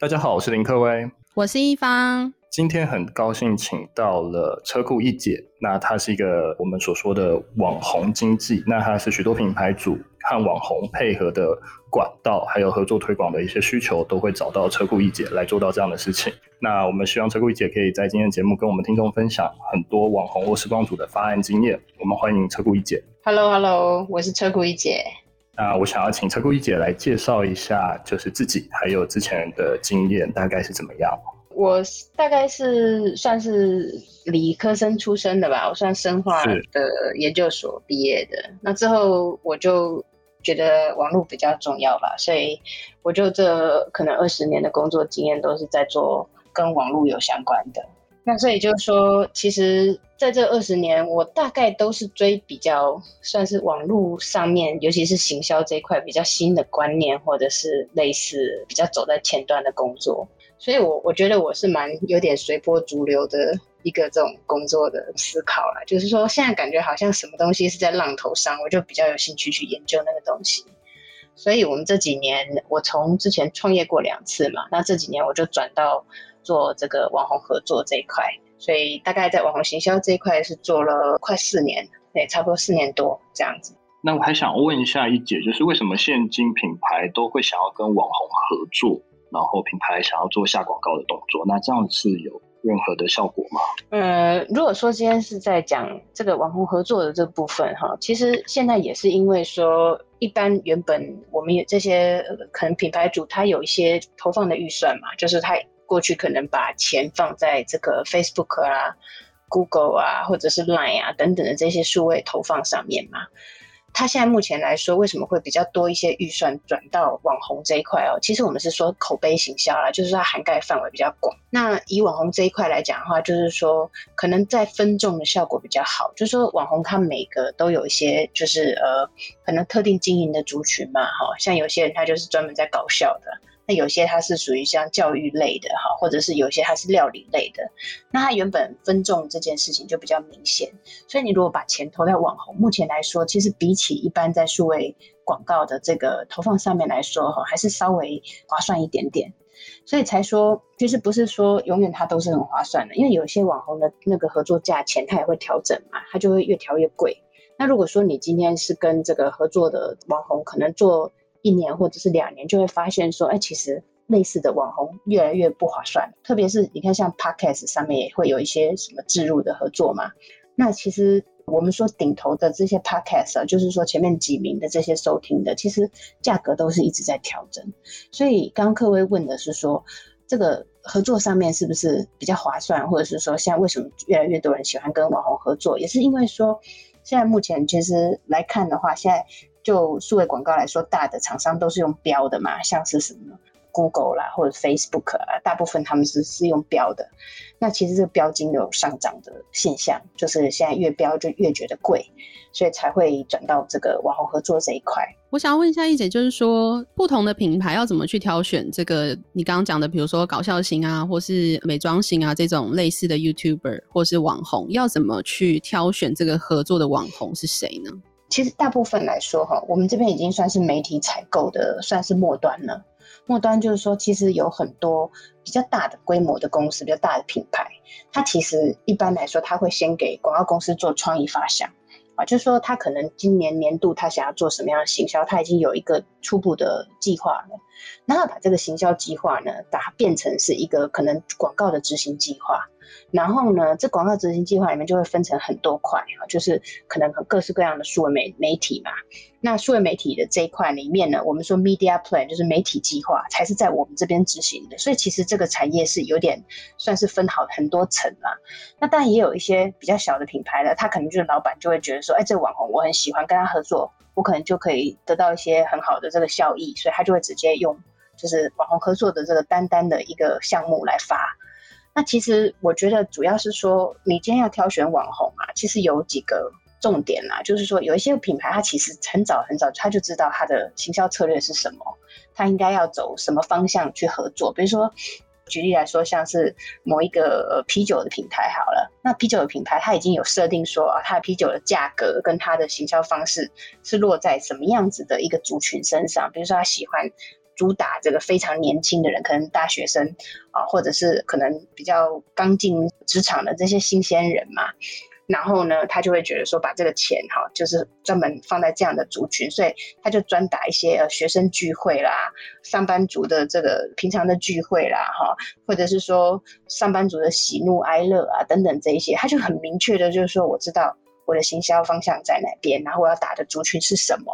大家好，我是林克威，我是一方。今天很高兴请到了车库一姐，那她是一个我们所说的网红经济，那她是许多品牌主和网红配合的管道，还有合作推广的一些需求，都会找到车库一姐来做到这样的事情。那我们希望车库一姐可以在今天的节目跟我们听众分享很多网红或时光组的发案经验。我们欢迎车库一姐。Hello，Hello，我是车库一姐。那我想要请车库一姐来介绍一下，就是自己还有之前的经验大概是怎么样？我大概是算是理科生出身的吧，我算生化的研究所毕业的。那之后我就觉得网络比较重要吧，所以我就这可能二十年的工作经验都是在做跟网络有相关的。那所以就是说，其实在这二十年，我大概都是追比较算是网络上面，尤其是行销这一块比较新的观念，或者是类似比较走在前端的工作。所以我我觉得我是蛮有点随波逐流的一个这种工作的思考啦，就是说现在感觉好像什么东西是在浪头上，我就比较有兴趣去研究那个东西。所以我们这几年，我从之前创业过两次嘛，那这几年我就转到。做这个网红合作这一块，所以大概在网红行销这一块是做了快四年，对，差不多四年多这样子。那我还想问一下一姐，就是为什么现今品牌都会想要跟网红合作，然后品牌想要做下广告的动作？那这样是有任何的效果吗？呃，如果说今天是在讲这个网红合作的这部分哈，其实现在也是因为说，一般原本我们有这些可能品牌主他有一些投放的预算嘛，就是他。过去可能把钱放在这个 Facebook 啊、Google 啊，或者是 Line 啊等等的这些数位投放上面嘛。他现在目前来说，为什么会比较多一些预算转到网红这一块哦？其实我们是说口碑行销啦，就是它涵盖范围比较广。那以网红这一块来讲的话，就是说可能在分众的效果比较好。就是说网红他每个都有一些，就是呃，可能特定经营的族群嘛，哈，像有些人他就是专门在搞笑的。那有些它是属于像教育类的哈，或者是有些它是料理类的，那它原本分众这件事情就比较明显，所以你如果把钱投在网红，目前来说，其实比起一般在数位广告的这个投放上面来说哈，还是稍微划算一点点，所以才说其实不是说永远它都是很划算的，因为有些网红的那个合作价钱它也会调整嘛，它就会越调越贵。那如果说你今天是跟这个合作的网红可能做。一年或者是两年，就会发现说，哎，其实类似的网红越来越不划算。特别是你看，像 Podcast 上面也会有一些什么置入的合作嘛。那其实我们说顶头的这些 Podcast，就是说前面几名的这些收听的，其实价格都是一直在调整。所以刚刚克威问的是说，这个合作上面是不是比较划算，或者是说现在为什么越来越多人喜欢跟网红合作，也是因为说现在目前其实来看的话，现在。就数位广告来说，大的厂商都是用标的嘛，像是什么 Google 啦，或者 Facebook 啊，大部分他们是是用标的。那其实这个标金有上涨的现象，就是现在越标就越觉得贵，所以才会转到这个网红合作这一块。我想要问一下一姐，就是说不同的品牌要怎么去挑选这个你刚刚讲的，比如说搞笑型啊，或是美妆型啊这种类似的 YouTuber 或是网红，要怎么去挑选这个合作的网红是谁呢？其实大部分来说，哈，我们这边已经算是媒体采购的，算是末端了。末端就是说，其实有很多比较大的规模的公司，比较大的品牌，它其实一般来说，它会先给广告公司做创意发想，啊，就是说他可能今年年度他想要做什么样的行销，他已经有一个初步的计划了，然后把这个行销计划呢，把它变成是一个可能广告的执行计划。然后呢，这广告执行计划里面就会分成很多块啊，就是可能各式各样的数位媒媒体嘛。那数位媒体的这一块里面呢，我们说 media plan 就是媒体计划，才是在我们这边执行的。所以其实这个产业是有点算是分好很多层啦。那当然也有一些比较小的品牌呢，他可能就是老板就会觉得说，哎，这个网红我很喜欢跟他合作，我可能就可以得到一些很好的这个效益，所以他就会直接用就是网红合作的这个单单的一个项目来发。那其实我觉得主要是说，你今天要挑选网红啊，其实有几个重点啦，就是说有一些品牌，它其实很早很早他就知道它的行销策略是什么，它应该要走什么方向去合作。比如说，举例来说，像是某一个啤酒的品牌好了，那啤酒的品牌它已经有设定说啊，它的啤酒的价格跟它的行销方式是落在什么样子的一个族群身上，比如说他喜欢。主打这个非常年轻的人，可能大学生啊，或者是可能比较刚进职场的这些新鲜人嘛。然后呢，他就会觉得说，把这个钱哈，就是专门放在这样的族群，所以他就专打一些呃学生聚会啦、上班族的这个平常的聚会啦，哈，或者是说上班族的喜怒哀乐啊等等这一些，他就很明确的，就是说我知道。我的行销方向在哪边？然后我要打的族群是什么？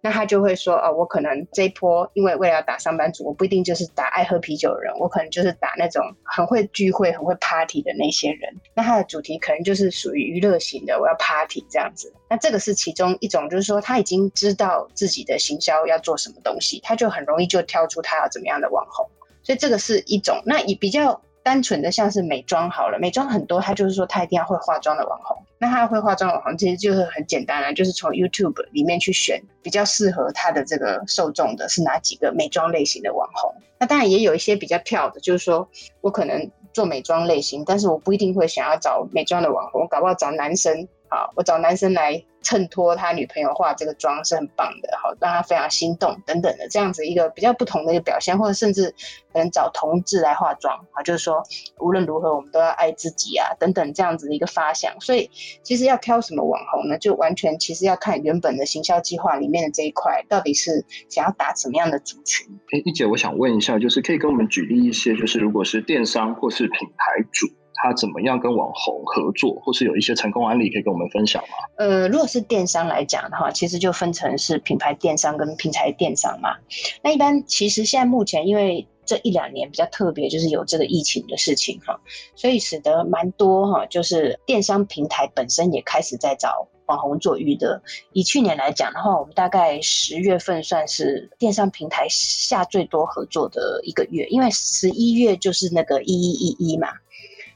那他就会说，哦，我可能这一波，因为为了要打上班族，我不一定就是打爱喝啤酒的人，我可能就是打那种很会聚会、很会 party 的那些人。那他的主题可能就是属于娱乐型的，我要 party 这样子。那这个是其中一种，就是说他已经知道自己的行销要做什么东西，他就很容易就挑出他要怎么样的网红。所以这个是一种。那以比较。单纯的像是美妆好了，美妆很多，他就是说他一定要会化妆的网红。那他会化妆的网红其实就是很简单啊，就是从 YouTube 里面去选比较适合他的这个受众的是哪几个美妆类型的网红。那当然也有一些比较跳的，就是说我可能做美妆类型，但是我不一定会想要找美妆的网红，我搞不好找男生。好，我找男生来衬托他女朋友化这个妆是很棒的，好让他非常心动等等的这样子一个比较不同的一个表现，或者甚至可能找同志来化妆啊，就是说无论如何我们都要爱自己啊等等这样子的一个发想。所以其实要挑什么网红呢，就完全其实要看原本的行销计划里面的这一块到底是想要打什么样的族群。哎，一姐，我想问一下，就是可以跟我们举例一些，就是如果是电商或是品牌主。他怎么样跟网红合作，或是有一些成功案例可以跟我们分享吗？呃，如果是电商来讲的话，其实就分成是品牌电商跟平台电商嘛。那一般其实现在目前因为这一两年比较特别，就是有这个疫情的事情哈，所以使得蛮多哈，就是电商平台本身也开始在找网红做预热。以去年来讲的话，我们大概十月份算是电商平台下最多合作的一个月，因为十一月就是那个一一一一嘛。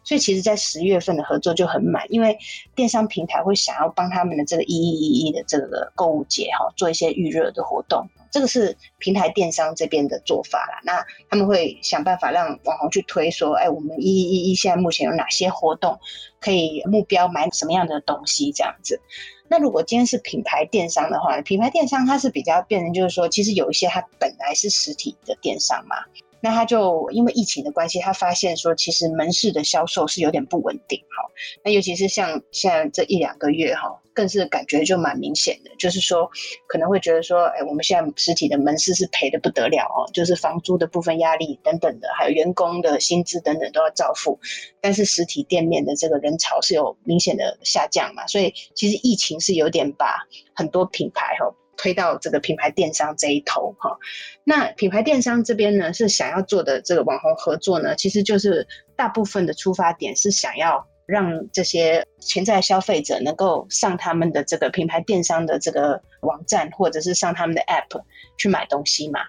所以其实，在十月份的合作就很满，因为电商平台会想要帮他们的这个一一一一的这个购物节哈，做一些预热的活动，这个是平台电商这边的做法啦。那他们会想办法让网红去推说，哎，我们一一一一现在目前有哪些活动，可以目标买什么样的东西这样子。那如果今天是品牌电商的话，品牌电商它是比较变成就是说，其实有一些它本来是实体的电商嘛。那他就因为疫情的关系，他发现说，其实门市的销售是有点不稳定哈。那尤其是像现在这一两个月哈，更是感觉就蛮明显的，就是说可能会觉得说，哎，我们现在实体的门市是赔得不得了哦，就是房租的部分压力等等的，还有员工的薪资等等都要照付。但是实体店面的这个人潮是有明显的下降嘛，所以其实疫情是有点把很多品牌哈。推到这个品牌电商这一头哈，那品牌电商这边呢，是想要做的这个网红合作呢，其实就是大部分的出发点是想要让这些潜在消费者能够上他们的这个品牌电商的这个网站，或者是上他们的 App 去买东西嘛。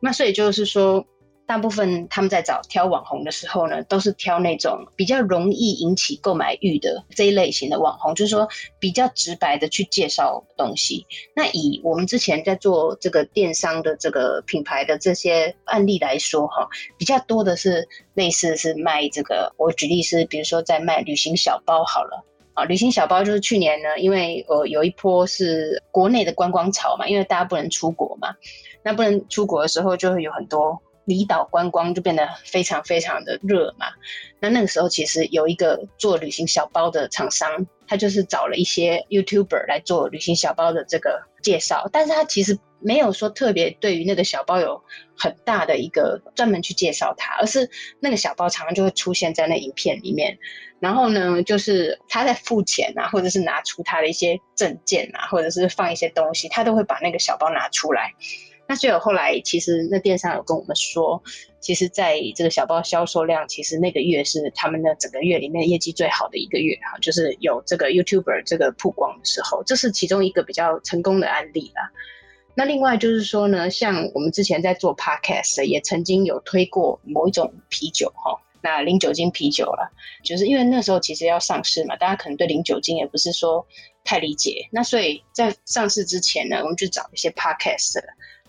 那所以就是说。大部分他们在找挑网红的时候呢，都是挑那种比较容易引起购买欲的这一类型的网红，就是说比较直白的去介绍东西。那以我们之前在做这个电商的这个品牌的这些案例来说，哈，比较多的是类似是卖这个，我举例是，比如说在卖旅行小包好了，啊，旅行小包就是去年呢，因为呃有一波是国内的观光潮嘛，因为大家不能出国嘛，那不能出国的时候就会有很多。离岛观光就变得非常非常的热嘛，那那个时候其实有一个做旅行小包的厂商，他就是找了一些 YouTuber 来做旅行小包的这个介绍，但是他其实没有说特别对于那个小包有很大的一个专门去介绍它，而是那个小包常常就会出现在那影片里面，然后呢，就是他在付钱啊，或者是拿出他的一些证件啊，或者是放一些东西，他都会把那个小包拿出来。那最后后来，其实那电商有跟我们说，其实在这个小包销售量，其实那个月是他们的整个月里面业绩最好的一个月哈，就是有这个 YouTuber 这个曝光的时候，这是其中一个比较成功的案例啦。那另外就是说呢，像我们之前在做 Podcast，也曾经有推过某一种啤酒哈，那零酒精啤酒啦，就是因为那时候其实要上市嘛，大家可能对零酒精也不是说太理解，那所以在上市之前呢，我们就找一些 Podcast。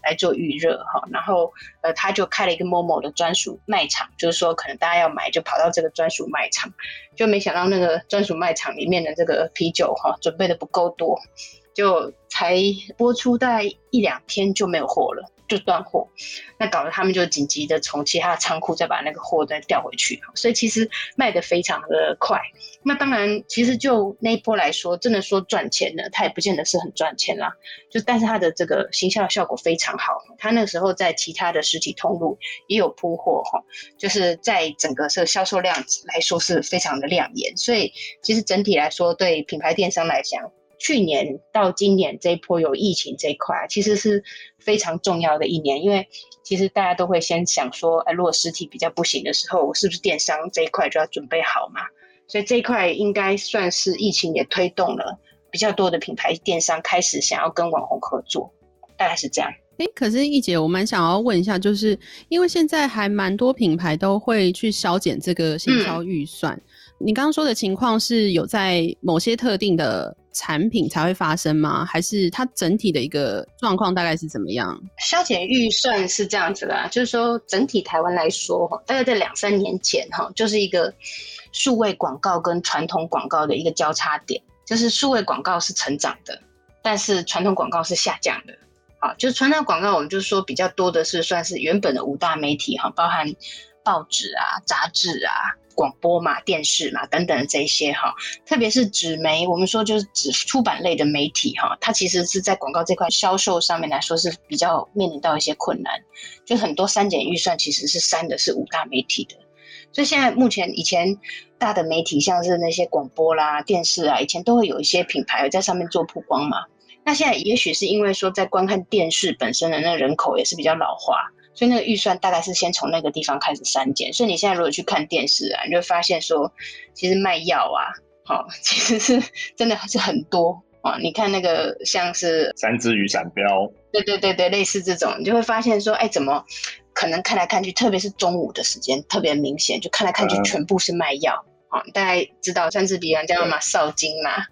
来做预热哈，然后呃，他就开了一个某某的专属卖场，就是说可能大家要买就跑到这个专属卖场，就没想到那个专属卖场里面的这个啤酒哈，准备的不够多，就才播出大概一两天就没有货了。就断货，那搞得他们就紧急的从其他仓库再把那个货再调回去，所以其实卖的非常的快。那当然，其实就那一波来说，真的说赚钱呢，它也不见得是很赚钱啦。就但是它的这个行销效果非常好，它那时候在其他的实体通路也有铺货哈，就是在整个这个销售量来说是非常的亮眼。所以其实整体来说，对品牌电商来讲，去年到今年这一波有疫情这一块，其实是非常重要的一年，因为其实大家都会先想说，哎，如果实体比较不行的时候，我是不是电商这一块就要准备好嘛？所以这一块应该算是疫情也推动了比较多的品牌电商开始想要跟网红合作，大概是这样。哎，可是易姐，我蛮想要问一下，就是因为现在还蛮多品牌都会去削减这个行销预算。嗯你刚刚说的情况是有在某些特定的产品才会发生吗？还是它整体的一个状况大概是怎么样？削减预算是这样子的，就是说整体台湾来说，大概在两三年前哈，就是一个数位广告跟传统广告的一个交叉点，就是数位广告是成长的，但是传统广告是下降的。好，就是传统广告，我们就说比较多的是算是原本的五大媒体哈，包含报纸啊、杂志啊。广播嘛、电视嘛等等的这些哈，特别是纸媒，我们说就是纸出版类的媒体哈，它其实是在广告这块销售上面来说是比较面临到一些困难，就很多删减预算其实是删的是五大媒体的，所以现在目前以前大的媒体像是那些广播啦、电视啊，以前都会有一些品牌在上面做曝光嘛，那现在也许是因为说在观看电视本身的那人口也是比较老化。所以那个预算大概是先从那个地方开始删减。所以你现在如果去看电视啊，你就会发现说，其实卖药啊，好，其实是真的是很多啊。你看那个像是三只雨伞标，对对对对，类似这种，你就会发现说，哎，怎么可能看来看去，特别是中午的时间特别明显，就看来看去全部是卖药。好，大家知道三支笔啊，叫嘛少精嘛，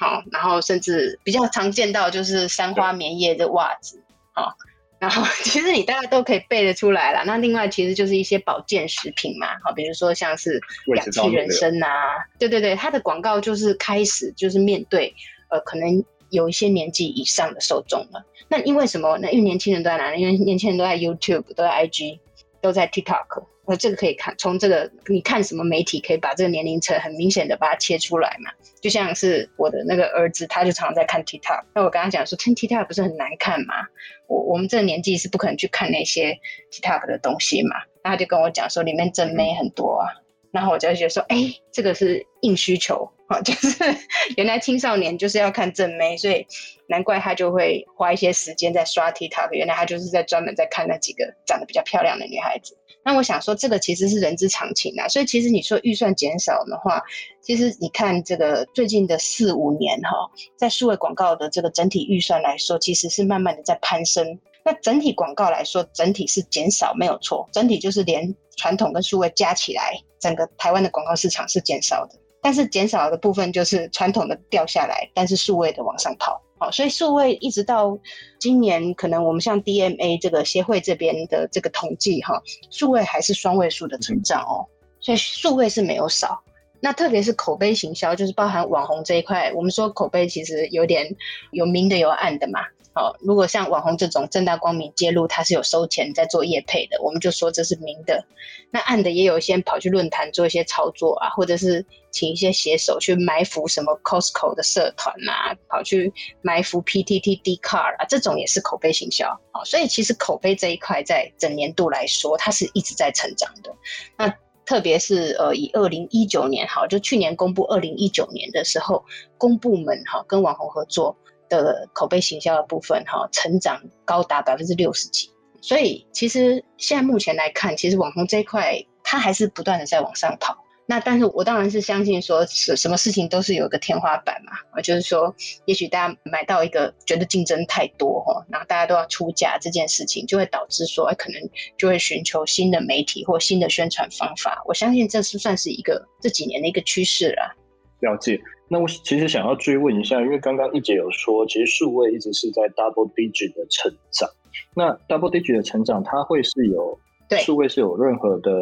好，然后甚至比较常见到就是三花棉叶的袜子，好。然后 其实你大家都可以背得出来了。那另外其实就是一些保健食品嘛，好，比如说像是氧气人参啊，对对对，它的广告就是开始就是面对呃可能有一些年纪以上的受众了。那因为什么？那因为年轻人都在哪里？因为年轻人都在 YouTube，都在 IG，都在 TikTok。那这个可以看，从这个你看什么媒体可以把这个年龄层很明显的把它切出来嘛？就像是我的那个儿子，他就常常在看 TikTok。那我刚刚讲说，看 TikTok 不是很难看吗？我我们这个年纪是不可能去看那些 TikTok 的东西嘛？那他就跟我讲说，里面真妹很多啊。然后我就觉得说，哎，这个是硬需求啊，就是原来青少年就是要看正妹，所以难怪他就会花一些时间在刷 TikTok。原来他就是在专门在看那几个长得比较漂亮的女孩子。那我想说，这个其实是人之常情啊。所以其实你说预算减少的话，其实你看这个最近的四五年哈，在数位广告的这个整体预算来说，其实是慢慢的在攀升。那整体广告来说，整体是减少没有错，整体就是连传统跟数位加起来，整个台湾的广告市场是减少的。但是减少的部分就是传统的掉下来，但是数位的往上跑。好，所以数位一直到今年，可能我们像 DMA 这个协会这边的这个统计哈，数位还是双位数的成长哦，所以数位是没有少。那特别是口碑行销，就是包含网红这一块，我们说口碑其实有点有明的有暗的嘛。好，如果像网红这种正大光明揭露他是有收钱在做业配的，我们就说这是明的。那暗的也有一些跑去论坛做一些操作啊，或者是请一些写手去埋伏什么 Costco 的社团啊，跑去埋伏 PTT Dcard 啊，这种也是口碑行销。啊，所以其实口碑这一块在整年度来说，它是一直在成长的。那特别是呃，以二零一九年哈，就去年公布二零一九年的时候，公部门哈跟网红合作。的口碑行销的部分，哈，成长高达百分之六十几，所以其实现在目前来看，其实网红这一块它还是不断的在往上跑。那但是我当然是相信说，什什么事情都是有一个天花板嘛，啊就是说，也许大家买到一个觉得竞争太多哈，然后大家都要出价这件事情，就会导致说，可能就会寻求新的媒体或新的宣传方法。我相信这是算是一个这几年的一个趋势了。了解。那我其实想要追问一下，因为刚刚一姐有说，其实数位一直是在 double digit 的成长。那 double digit 的成长，它会是有对数位是有任何的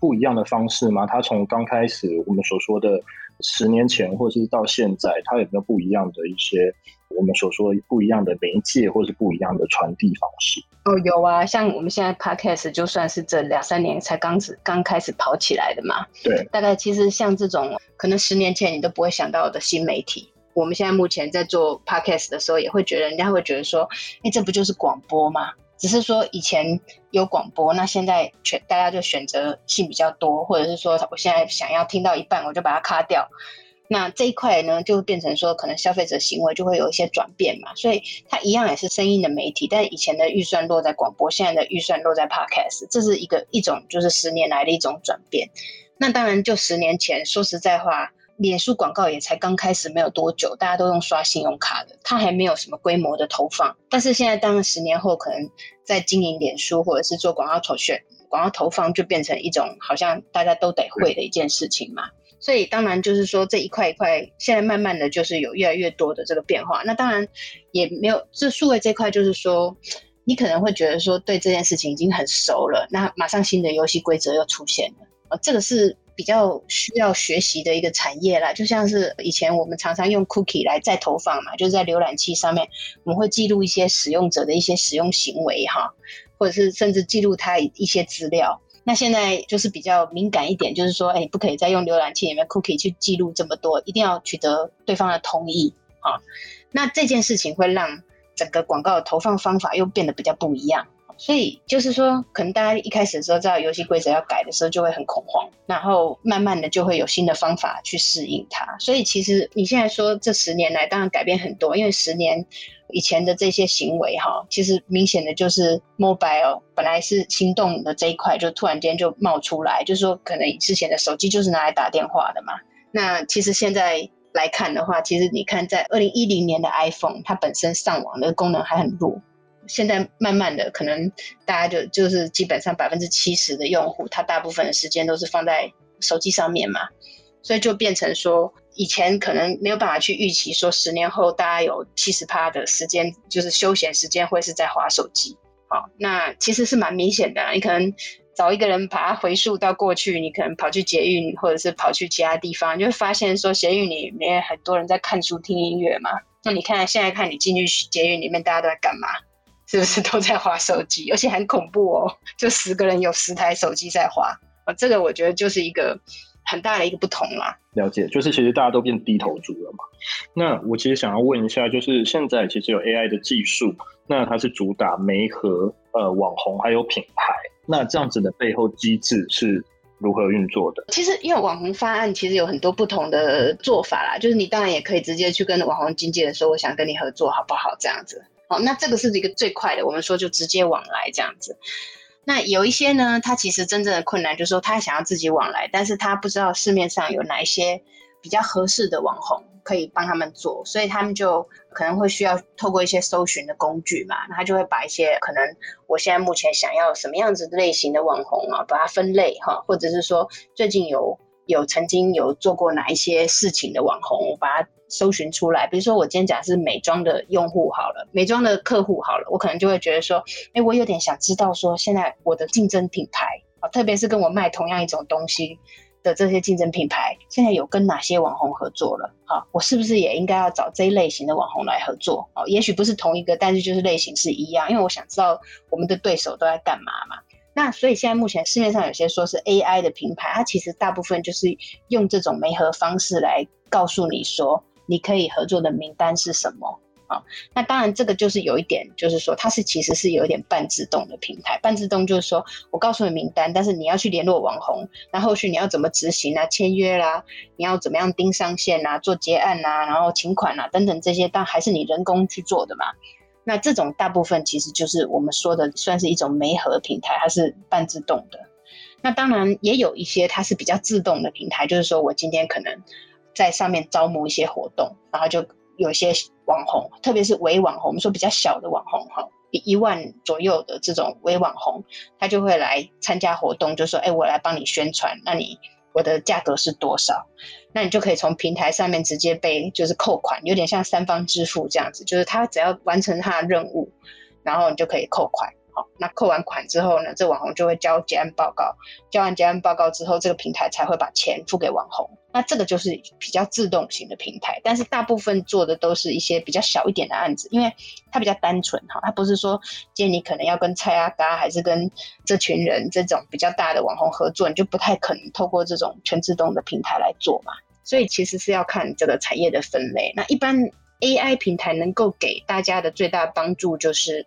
不一样的方式吗？它从刚开始我们所说的十年前或者是到现在，它有没有不一样的一些我们所说的不一样的媒介，或是不一样的传递方式？哦，有啊，像我们现在 Podcast 就算是这两三年才刚始刚开始跑起来的嘛。对，大概其实像这种可能十年前你都不会想到的新媒体，我们现在目前在做 Podcast 的时候，也会觉得人家会觉得说，哎，这不就是广播吗？只是说以前有广播，那现在全大家就选择性比较多，或者是说我现在想要听到一半，我就把它卡掉。那这一块呢，就变成说可能消费者行为就会有一些转变嘛。所以它一样也是声音的媒体，但以前的预算落在广播，现在的预算落在 Podcast，这是一个一种就是十年来的一种转变。那当然就十年前，说实在话。脸书广告也才刚开始没有多久，大家都用刷信用卡的，它还没有什么规模的投放。但是现在，当十年后，可能在经营脸书或者是做广告投选、广告投放，就变成一种好像大家都得会的一件事情嘛。所以当然就是说这一块一块，现在慢慢的就是有越来越多的这个变化。那当然也没有这数位这块，就是说你可能会觉得说对这件事情已经很熟了，那马上新的游戏规则又出现了啊，这个是。比较需要学习的一个产业啦，就像是以前我们常常用 cookie 来再投放嘛，就是在浏览器上面，我们会记录一些使用者的一些使用行为哈，或者是甚至记录他一些资料。那现在就是比较敏感一点，就是说，哎，不可以再用浏览器里面 cookie 去记录这么多，一定要取得对方的同意哈。那这件事情会让整个广告的投放方法又变得比较不一样。所以就是说，可能大家一开始的时候知道游戏规则要改的时候，就会很恐慌，然后慢慢的就会有新的方法去适应它。所以其实你现在说这十年来，当然改变很多，因为十年以前的这些行为哈，其实明显的就是 mobile 本来是心动的这一块，就突然间就冒出来，就是说可能之前的手机就是拿来打电话的嘛。那其实现在来看的话，其实你看在二零一零年的 iPhone，它本身上网的功能还很弱。现在慢慢的，可能大家就就是基本上百分之七十的用户，他大部分的时间都是放在手机上面嘛，所以就变成说，以前可能没有办法去预期说，十年后大家有七十趴的时间就是休闲时间会是在滑手机。好，那其实是蛮明显的，你可能找一个人把它回溯到过去，你可能跑去捷运或者是跑去其他地方，你就会发现说，捷运里面很多人在看书听音乐嘛。那你看现在看你进去捷运里面，大家都在干嘛？是不是都在划手机？而且很恐怖哦，就十个人有十台手机在划啊！这个我觉得就是一个很大的一个不同啦。了解，就是其实大家都变低头族了嘛。那我其实想要问一下，就是现在其实有 AI 的技术，那它是主打媒和呃网红还有品牌，那这样子的背后机制是如何运作的？其实因为网红发案其实有很多不同的做法啦，就是你当然也可以直接去跟网红经纪人说，我想跟你合作，好不好？这样子。好，那这个是一个最快的，我们说就直接往来这样子。那有一些呢，他其实真正的困难就是说，他想要自己往来，但是他不知道市面上有哪一些比较合适的网红可以帮他们做，所以他们就可能会需要透过一些搜寻的工具嘛，那他就会把一些可能我现在目前想要什么样子类型的网红啊，把它分类哈，或者是说最近有有曾经有做过哪一些事情的网红，我把它。搜寻出来，比如说我今天讲是美妆的用户好了，美妆的客户好了，我可能就会觉得说，哎，我有点想知道说，现在我的竞争品牌啊，特别是跟我卖同样一种东西的这些竞争品牌，现在有跟哪些网红合作了？好，我是不是也应该要找这一类型的网红来合作？哦，也许不是同一个，但是就是类型是一样，因为我想知道我们的对手都在干嘛嘛。那所以现在目前市面上有些说是 AI 的品牌，它其实大部分就是用这种媒合方式来告诉你说。你可以合作的名单是什么啊？那当然，这个就是有一点，就是说它是其实是有一点半自动的平台。半自动就是说我告诉你名单，但是你要去联络网红，那后续你要怎么执行啊？签约啦，你要怎么样盯上线啊？做结案啊，然后请款啊等等这些，但还是你人工去做的嘛。那这种大部分其实就是我们说的算是一种媒合平台，它是半自动的。那当然也有一些它是比较自动的平台，就是说我今天可能。在上面招募一些活动，然后就有些网红，特别是微网红，我们说比较小的网红哈，一万左右的这种微网红，他就会来参加活动，就说：“哎，我来帮你宣传，那你我的价格是多少？那你就可以从平台上面直接被就是扣款，有点像三方支付这样子，就是他只要完成他的任务，然后你就可以扣款。好，那扣完款之后呢，这网红就会交结案报告，交完结案报告之后，这个平台才会把钱付给网红。那这个就是比较自动型的平台，但是大部分做的都是一些比较小一点的案子，因为它比较单纯哈，它不是说今天你可能要跟蔡阿嘎还是跟这群人这种比较大的网红合作，你就不太可能透过这种全自动的平台来做嘛。所以其实是要看这个产业的分类。那一般 AI 平台能够给大家的最大帮助就是。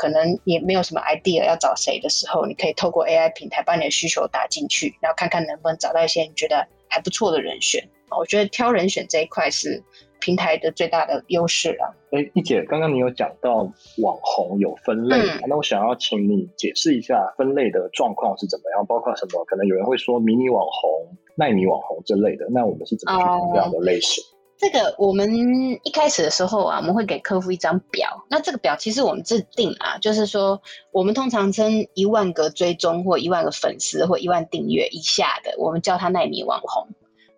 可能也没有什么 idea 要找谁的时候，你可以透过 AI 平台把你的需求打进去，然后看看能不能找到一些你觉得还不错的人选。我觉得挑人选这一块是平台的最大的优势了。哎，一姐，刚刚你有讲到网红有分类，嗯，那我想要请你解释一下分类的状况是怎么样，包括什么？可能有人会说迷你网红、奈米网红之类的，那我们是怎么去分这样的类型？哦这个我们一开始的时候啊，我们会给客户一张表。那这个表其实我们制定啊，就是说我们通常称一万个追踪或一万个粉丝或一万订阅以下的，我们叫他奈米网红。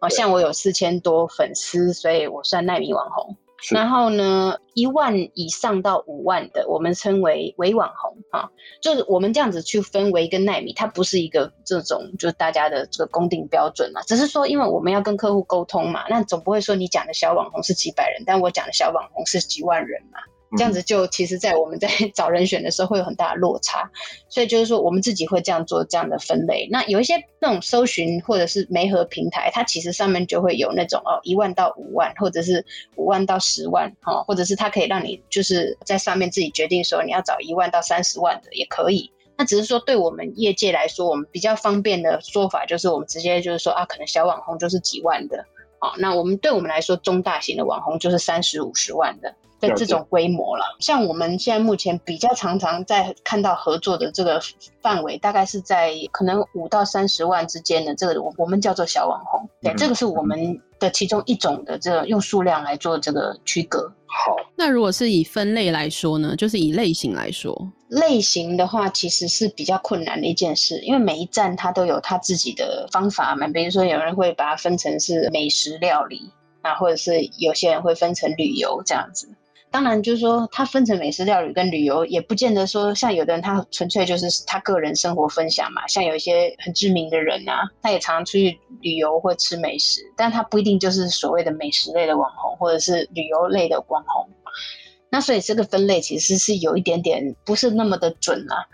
哦，像我有四千多粉丝，所以我算奈米网红。然后呢，一万以上到五万的，我们称为微网红啊，就是我们这样子去分微跟奈米，它不是一个这种就是大家的这个公定标准嘛，只是说因为我们要跟客户沟通嘛，那总不会说你讲的小网红是几百人，但我讲的小网红是几万人嘛。这样子就其实，在我们在 找人选的时候会有很大的落差，所以就是说，我们自己会这样做这样的分类。那有一些那种搜寻或者是媒合平台，它其实上面就会有那种哦，一万到五万，或者是五万到十万，哈，或者是它可以让你就是在上面自己决定说你要找一万到三十万的也可以。那只是说，对我们业界来说，我们比较方便的说法就是，我们直接就是说啊，可能小网红就是几万的，啊，那我们对我们来说，中大型的网红就是三十五十万的。的这种规模了，像我们现在目前比较常常在看到合作的这个范围，大概是在可能五到三十万之间的这个，我我们叫做小网红。对，这个是我们的其中一种的这个用数量来做这个区隔。好，那如果是以分类来说呢，就是以类型来说，类型的话其实是比较困难的一件事，因为每一站它都有它自己的方法嘛。比如说有人会把它分成是美食料理啊，或者是有些人会分成旅游这样子。当然，就是说，它分成美食料理跟旅游，也不见得说像有的人，他纯粹就是他个人生活分享嘛。像有一些很知名的人啊，他也常常出去旅游或吃美食，但他不一定就是所谓的美食类的网红，或者是旅游类的网红。那所以这个分类其实是有一点点不是那么的准啦。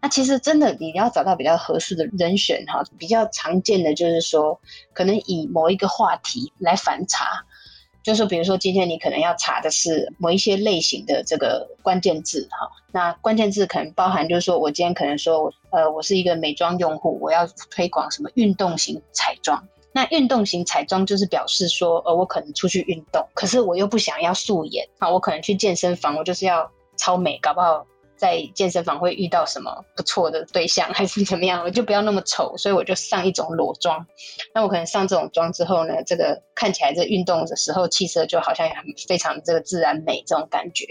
那其实真的，你要找到比较合适的人选哈，比较常见的就是说，可能以某一个话题来反查。就是比如说，今天你可能要查的是某一些类型的这个关键字哈，那关键字可能包含就是说我今天可能说，呃，我是一个美妆用户，我要推广什么运动型彩妆。那运动型彩妆就是表示说，呃，我可能出去运动，可是我又不想要素颜啊，我可能去健身房，我就是要超美，搞不好。在健身房会遇到什么不错的对象，还是怎么样？我就不要那么丑，所以我就上一种裸妆。那我可能上这种妆之后呢，这个看起来这运动的时候气色就好像很非常这个自然美这种感觉。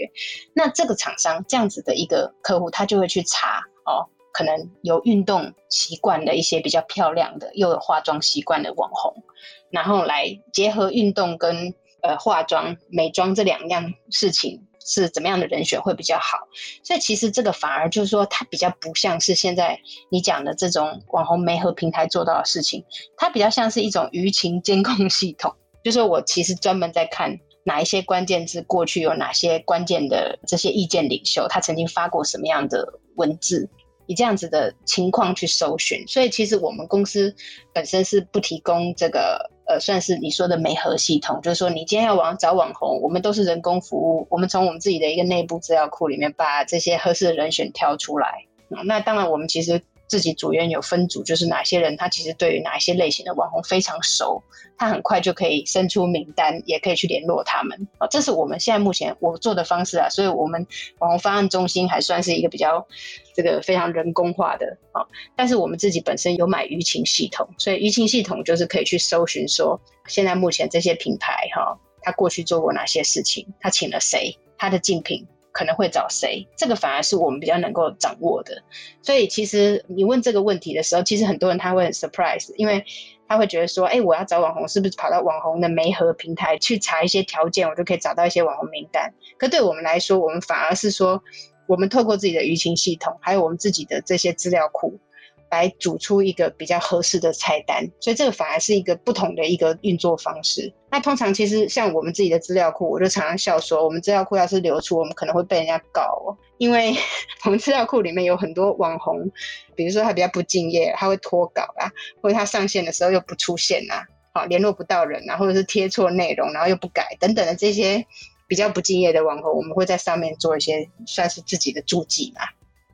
那这个厂商这样子的一个客户，他就会去查哦，可能有运动习惯的一些比较漂亮的，又有化妆习惯的网红，然后来结合运动跟呃化妆美妆这两样事情。是怎么样的人选会比较好？所以其实这个反而就是说，它比较不像是现在你讲的这种网红媒合平台做到的事情，它比较像是一种舆情监控系统。就是我其实专门在看哪一些关键字，过去有哪些关键的这些意见领袖，他曾经发过什么样的文字，以这样子的情况去搜寻。所以其实我们公司本身是不提供这个。呃，算是你说的媒合系统，就是说你今天要网找网红，我们都是人工服务，我们从我们自己的一个内部资料库里面把这些合适的人选挑出来。那当然，我们其实。自己组员有分组，就是哪些人他其实对于哪一些类型的网红非常熟，他很快就可以生出名单，也可以去联络他们啊。这是我们现在目前我做的方式啊，所以我们网红方案中心还算是一个比较这个非常人工化的啊。但是我们自己本身有买舆情系统，所以舆情系统就是可以去搜寻说，现在目前这些品牌哈，他过去做过哪些事情，他请了谁，他的竞品。可能会找谁？这个反而是我们比较能够掌握的。所以其实你问这个问题的时候，其实很多人他会很 surprise，因为他会觉得说，哎，我要找网红，是不是跑到网红的媒合平台去查一些条件，我就可以找到一些网红名单？可对我们来说，我们反而是说，我们透过自己的舆情系统，还有我们自己的这些资料库，来组出一个比较合适的菜单，所以这个反而是一个不同的一个运作方式。那通常其实像我们自己的资料库，我就常常笑说，我们资料库要是流出，我们可能会被人家告哦，因为 我们资料库里面有很多网红，比如说他比较不敬业，他会脱稿啊，或者他上线的时候又不出现啊，好联络不到人啊，或者是贴错内容，然后又不改等等的这些比较不敬业的网红，我们会在上面做一些算是自己的注记嘛。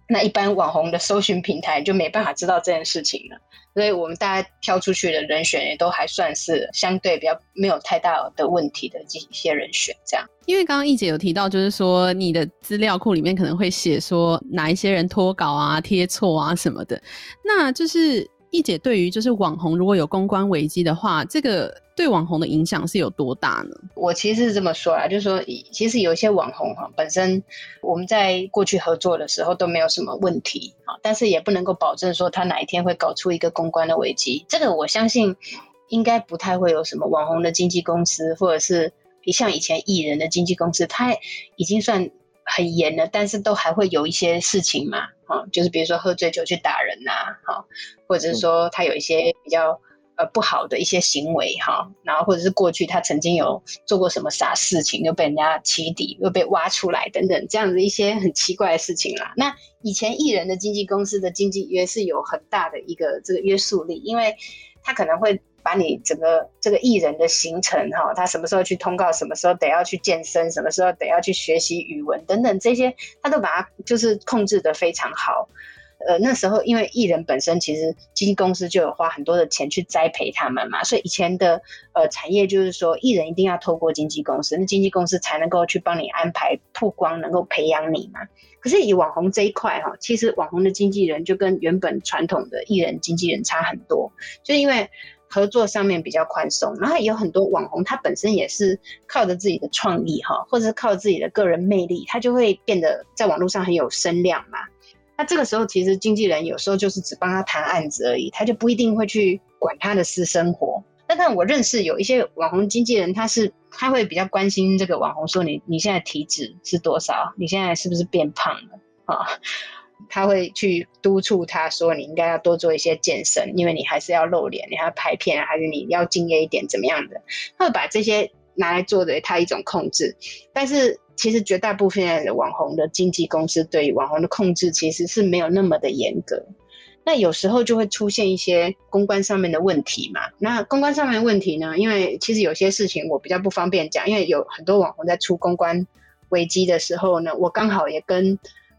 那一般网红的搜寻平台就没办法知道这件事情了，所以我们大家挑出去的人选也都还算是相对比较没有太大的问题的这一些人选，这样。因为刚刚易姐有提到，就是说你的资料库里面可能会写说哪一些人脱稿啊、贴错啊什么的，那就是易姐对于就是网红如果有公关危机的话，这个。对网红的影响是有多大呢？我其实是这么说啊，就是说，其实有一些网红哈，本身我们在过去合作的时候都没有什么问题啊，但是也不能够保证说他哪一天会搞出一个公关的危机。这个我相信应该不太会有什么网红的经纪公司，或者是像以前艺人的经纪公司，他已经算很严了，但是都还会有一些事情嘛，啊，就是比如说喝醉酒去打人呐，哈，或者是说他有一些比较。呃，不好的一些行为哈，然后或者是过去他曾经有做过什么傻事情，又被人家起底，又被挖出来等等，这样子一些很奇怪的事情啦。那以前艺人的经纪公司的经纪约是有很大的一个这个约束力，因为他可能会把你整个这个艺人的行程哈，他什么时候去通告，什么时候得要去健身，什么时候得要去学习语文等等这些，他都把它就是控制得非常好。呃，那时候因为艺人本身其实经纪公司就有花很多的钱去栽培他们嘛，所以以前的呃产业就是说艺人一定要透过经纪公司，那经纪公司才能够去帮你安排曝光，能够培养你嘛。可是以网红这一块哈，其实网红的经纪人就跟原本传统的艺人经纪人差很多，就因为合作上面比较宽松，然后有很多网红他本身也是靠着自己的创意哈，或者是靠自己的个人魅力，他就会变得在网络上很有声量嘛。那这个时候，其实经纪人有时候就是只帮他谈案子而已，他就不一定会去管他的私生活。那但我认识有一些网红经纪人，他是他会比较关心这个网红，说你你现在体脂是多少？你现在是不是变胖了啊？他会去督促他说，你应该要多做一些健身，因为你还是要露脸，你还要拍片，还是你要敬业一点，怎么样的？他会把这些拿来做的他一种控制，但是。其实绝大部分的网红的经纪公司对于网红的控制其实是没有那么的严格，那有时候就会出现一些公关上面的问题嘛。那公关上面的问题呢，因为其实有些事情我比较不方便讲，因为有很多网红在出公关危机的时候呢，我刚好也跟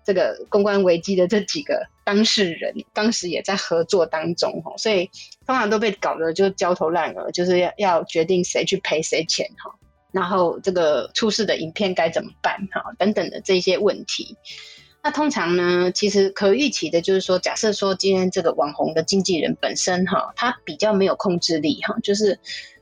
这个公关危机的这几个当事人当时也在合作当中哈，所以通常都被搞得就焦头烂额，就是要要决定谁去赔谁钱哈。然后这个出事的影片该怎么办？哈，等等的这些问题。那通常呢，其实可预期的就是说，假设说今天这个网红的经纪人本身哈，他比较没有控制力哈，就是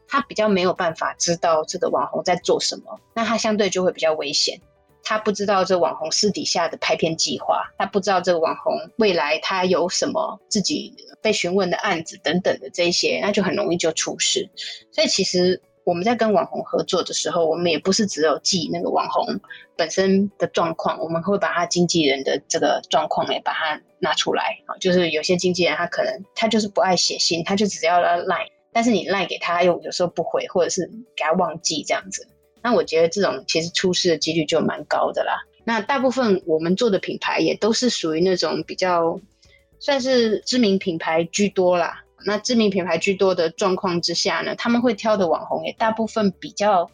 他比较没有办法知道这个网红在做什么，那他相对就会比较危险。他不知道这网红私底下的拍片计划，他不知道这个网红未来他有什么自己被询问的案子等等的这些，那就很容易就出事。所以其实。我们在跟网红合作的时候，我们也不是只有记那个网红本身的状况，我们会把他经纪人的这个状况也把它拿出来啊。就是有些经纪人他可能他就是不爱写信，他就只要来赖，但是你赖给他又有时候不回，或者是给他忘记这样子。那我觉得这种其实出事的几率就蛮高的啦。那大部分我们做的品牌也都是属于那种比较算是知名品牌居多啦。那知名品牌居多的状况之下呢，他们会挑的网红也大部分比较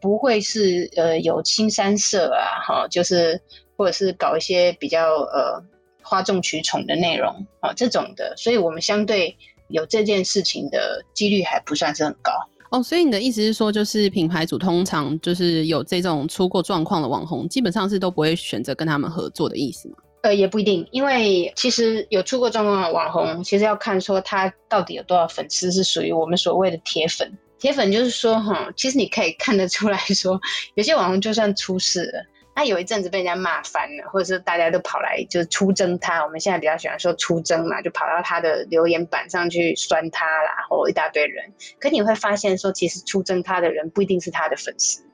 不会是呃有青山色啊，哈，就是或者是搞一些比较呃哗众取宠的内容啊这种的，所以我们相对有这件事情的几率还不算是很高哦。所以你的意思是说，就是品牌主通常就是有这种出过状况的网红，基本上是都不会选择跟他们合作的意思吗？呃，也不一定，因为其实有出过状况的网红，其实要看说他到底有多少粉丝是属于我们所谓的铁粉。铁粉就是说，哈，其实你可以看得出来说，有些网红就算出事了，他有一阵子被人家骂翻了，或者是大家都跑来就是出征他，我们现在比较喜欢说出征嘛，就跑到他的留言板上去酸他啦，或一大堆人。可你会发现说，其实出征他的人不一定是他的粉丝。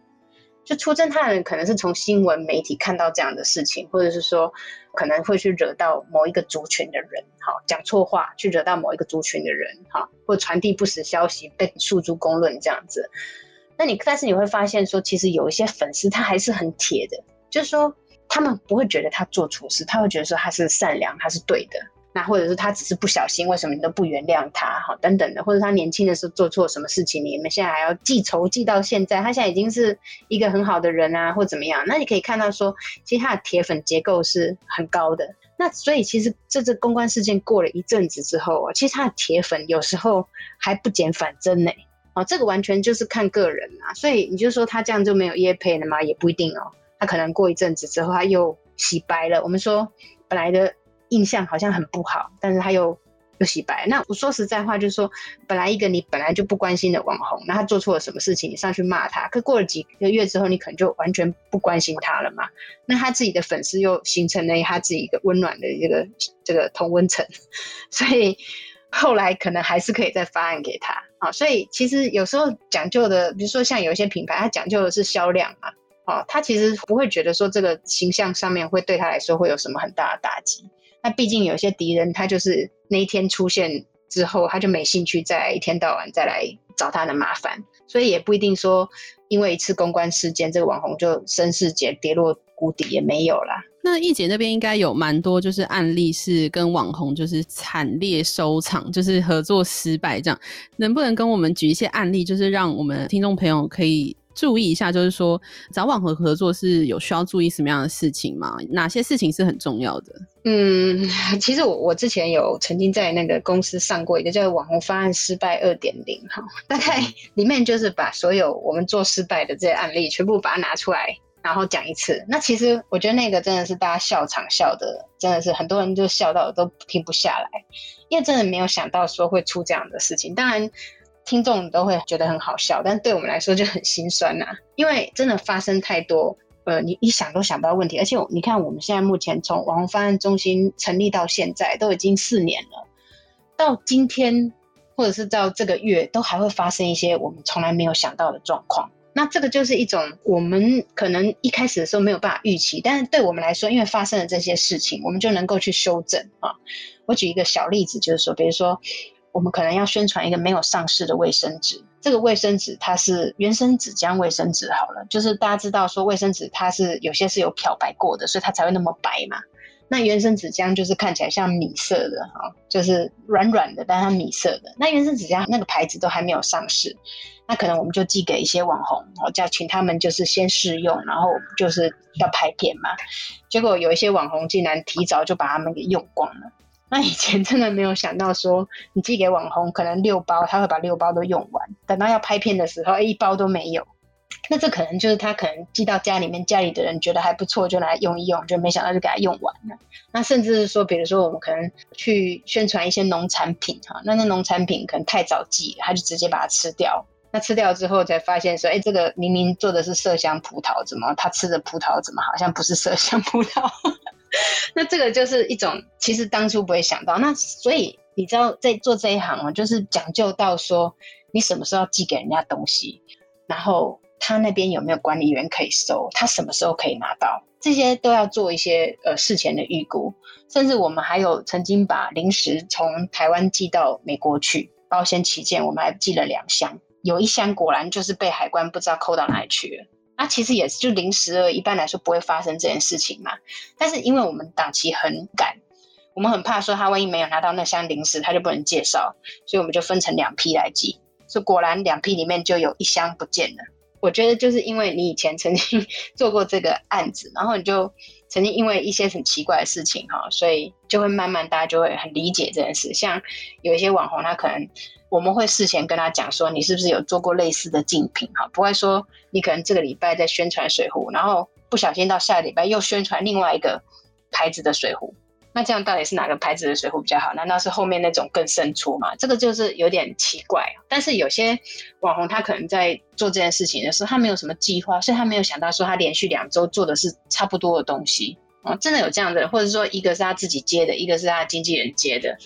就出征他的人可能是从新闻媒体看到这样的事情，或者是说可能会去惹到某一个族群的人，哈，讲错话去惹到某一个族群的人，哈，或传递不实消息被诉诸公论这样子。那你但是你会发现说，其实有一些粉丝他还是很铁的，就是说他们不会觉得他做错事，他会觉得说他是善良，他是对的。那或者是他只是不小心，为什么你都不原谅他？哈，等等的，或者他年轻的时候做错什么事情，你们现在还要记仇记到现在？他现在已经是一个很好的人啊，或怎么样？那你可以看到说，其实他的铁粉结构是很高的。那所以其实这次公关事件过了一阵子之后啊，其实他的铁粉有时候还不减反增呢。哦，这个完全就是看个人啊。所以你就说他这样就没有业配了吗？也不一定哦。可能过一阵子之后他又洗白了。我们说本来的。印象好像很不好，但是他又又洗白。那我说实在话，就是说，本来一个你本来就不关心的网红，那他做错了什么事情，你上去骂他，可过了几个月之后，你可能就完全不关心他了嘛。那他自己的粉丝又形成了他自己一个温暖的一个这个同温层，所以后来可能还是可以再发案给他啊。所以其实有时候讲究的，比如说像有一些品牌，它讲究的是销量嘛，哦，他其实不会觉得说这个形象上面会对他来说会有什么很大的打击。那毕竟有些敌人，他就是那一天出现之后，他就没兴趣再一天到晚再来找他的麻烦，所以也不一定说因为一次公关事件，这个网红就声势减跌落谷底也没有啦。那易姐那边应该有蛮多就是案例是跟网红就是惨烈收场，就是合作失败这样，能不能跟我们举一些案例，就是让我们听众朋友可以。注意一下，就是说找网红合作是有需要注意什么样的事情吗？哪些事情是很重要的？嗯，其实我我之前有曾经在那个公司上过一个叫“网红方案失败二点零”哈，大概里面就是把所有我们做失败的这些案例全部把它拿出来，然后讲一次。那其实我觉得那个真的是大家笑场笑的，真的是很多人就笑到都停不下来，因为真的没有想到说会出这样的事情。当然。听众都会觉得很好笑，但对我们来说就很心酸呐、因为真的发生太多，呃，你一想都想不到问题。而且你看，我们现在目前从网红方案中心成立到现在都已经四年了，到今天或者是到这个月，都还会发生一些我们从来没有想到的状况。那这个就是一种我们可能一开始的时候没有办法预期，但是对我们来说，因为发生了这些事情，我们就能够去修正啊。我举一个小例子，就是说，比如说。我们可能要宣传一个没有上市的卫生纸，这个卫生纸它是原生纸浆卫生纸好了，就是大家知道说卫生纸它是有些是有漂白过的，所以它才会那么白嘛。那原生纸浆就是看起来像米色的哈，就是软软的，但是它米色的。那原生纸浆那个牌子都还没有上市，那可能我们就寄给一些网红，我叫请他们就是先试用，然后就是要拍片嘛。结果有一些网红竟然提早就把他们给用光了。那以前真的没有想到说，你寄给网红可能六包，他会把六包都用完，等到要拍片的时候，一包都没有。那这可能就是他可能寄到家里面，家里的人觉得还不错，就拿来用一用，就没想到就给他用完了。那甚至是说，比如说我们可能去宣传一些农产品哈，那那农产品可能太早寄，他就直接把它吃掉。那吃掉之后才发现说，哎，这个明明做的是麝香葡萄，怎么他吃的葡萄怎么好像不是麝香葡萄？那这个就是一种，其实当初不会想到。那所以你知道，在做这一行啊，就是讲究到说，你什么时候要寄给人家东西，然后他那边有没有管理员可以收，他什么时候可以拿到，这些都要做一些呃事前的预估。甚至我们还有曾经把零食从台湾寄到美国去，保险起见，我们还寄了两箱，有一箱果然就是被海关不知道扣到哪里去了。那其实也是就零食而，一般来说不会发生这件事情嘛。但是因为我们档期很赶，我们很怕说他万一没有拿到那箱零食，他就不能介绍，所以我们就分成两批来寄。所以果然两批里面就有一箱不见了。我觉得就是因为你以前曾经 做过这个案子，然后你就曾经因为一些很奇怪的事情哈，所以就会慢慢大家就会很理解这件事。像有一些网红，他可能。我们会事前跟他讲说，你是不是有做过类似的竞品哈？不会说你可能这个礼拜在宣传水壶，然后不小心到下个礼拜又宣传另外一个牌子的水壶，那这样到底是哪个牌子的水壶比较好？难道是后面那种更胜出吗？这个就是有点奇怪。但是有些网红他可能在做这件事情的时候，他没有什么计划，所以他没有想到说他连续两周做的是差不多的东西哦，真的有这样的，或者说一个是他自己接的，一个是他经纪人接的，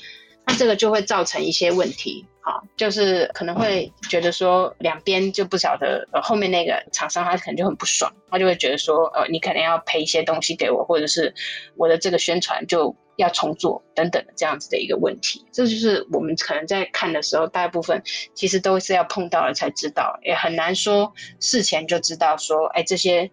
那这个就会造成一些问题。啊，就是可能会觉得说两边就不晓得，呃，后面那个厂商他可能就很不爽，他就会觉得说，呃，你可能要赔一些东西给我，或者是我的这个宣传就要重做等等的这样子的一个问题。这就是我们可能在看的时候，大部分其实都是要碰到了才知道，也很难说事前就知道说，哎，这些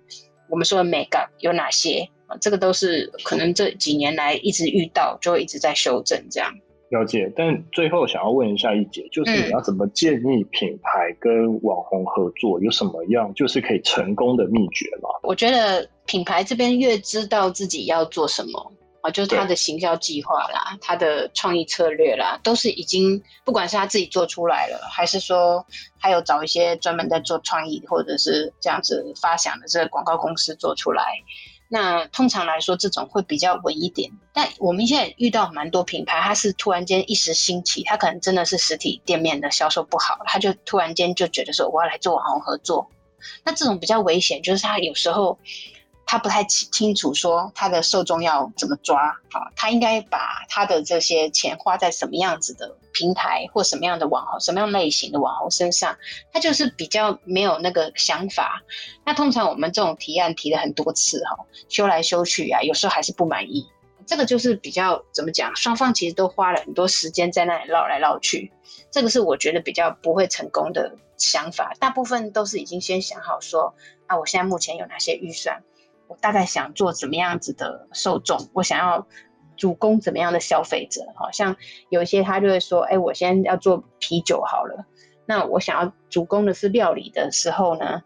我们说的美感有哪些。啊，这个都是可能这几年来一直遇到，就一直在修正这样。了解，但最后想要问一下一姐，就是你要怎么建议品牌跟网红合作，嗯、有什么样就是可以成功的秘诀吗？我觉得品牌这边越知道自己要做什么啊，就是他的行销计划啦，他的创意策略啦，都是已经不管是他自己做出来了，还是说还有找一些专门在做创意或者是这样子发想的这个广告公司做出来。那通常来说，这种会比较稳一点。但我们现在遇到蛮多品牌，它是突然间一时兴起，它可能真的是实体店面的销售不好，它就突然间就觉得说我要来做网红合作。那这种比较危险，就是它有时候。他不太清清楚说他的受众要怎么抓，啊，他应该把他的这些钱花在什么样子的平台或什么样的网红、什么样类型的网红身上，他就是比较没有那个想法。那通常我们这种提案提了很多次，哈，修来修去啊，有时候还是不满意。这个就是比较怎么讲，双方其实都花了很多时间在那里绕来绕去，这个是我觉得比较不会成功的想法。大部分都是已经先想好说，啊，我现在目前有哪些预算。我大概想做怎么样子的受众，我想要主攻怎么样的消费者，好像有一些他就会说，哎，我先要做啤酒好了，那我想要主攻的是料理的时候呢，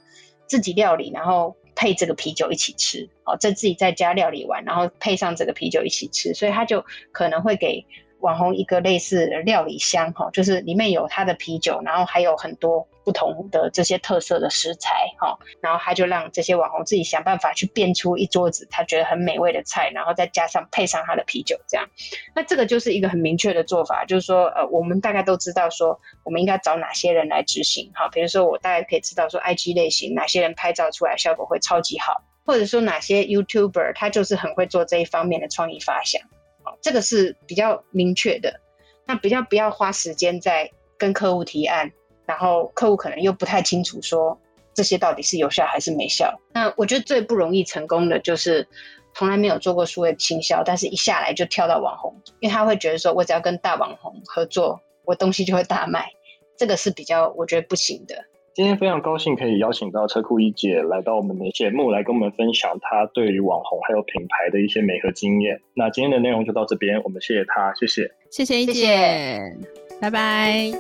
自己料理，然后配这个啤酒一起吃，哦，在自己在家料理完，然后配上这个啤酒一起吃，所以他就可能会给。网红一个类似料理箱哈，就是里面有他的啤酒，然后还有很多不同的这些特色的食材哈，然后他就让这些网红自己想办法去变出一桌子他觉得很美味的菜，然后再加上配上他的啤酒这样，那这个就是一个很明确的做法，就是说呃，我们大概都知道说我们应该找哪些人来执行哈，比如说我大概可以知道说 IG 类型哪些人拍照出来效果会超级好，或者说哪些 YouTuber 他就是很会做这一方面的创意发想。这个是比较明确的，那比较不要花时间在跟客户提案，然后客户可能又不太清楚说这些到底是有效还是没效。那我觉得最不容易成功的就是从来没有做过数位行销，但是一下来就跳到网红，因为他会觉得说我只要跟大网红合作，我东西就会大卖，这个是比较我觉得不行的。今天非常高兴可以邀请到车库一姐来到我们的节目，来跟我们分享她对于网红还有品牌的一些美和经验。那今天的内容就到这边，我们谢谢她，谢谢，谢谢一姐，拜拜。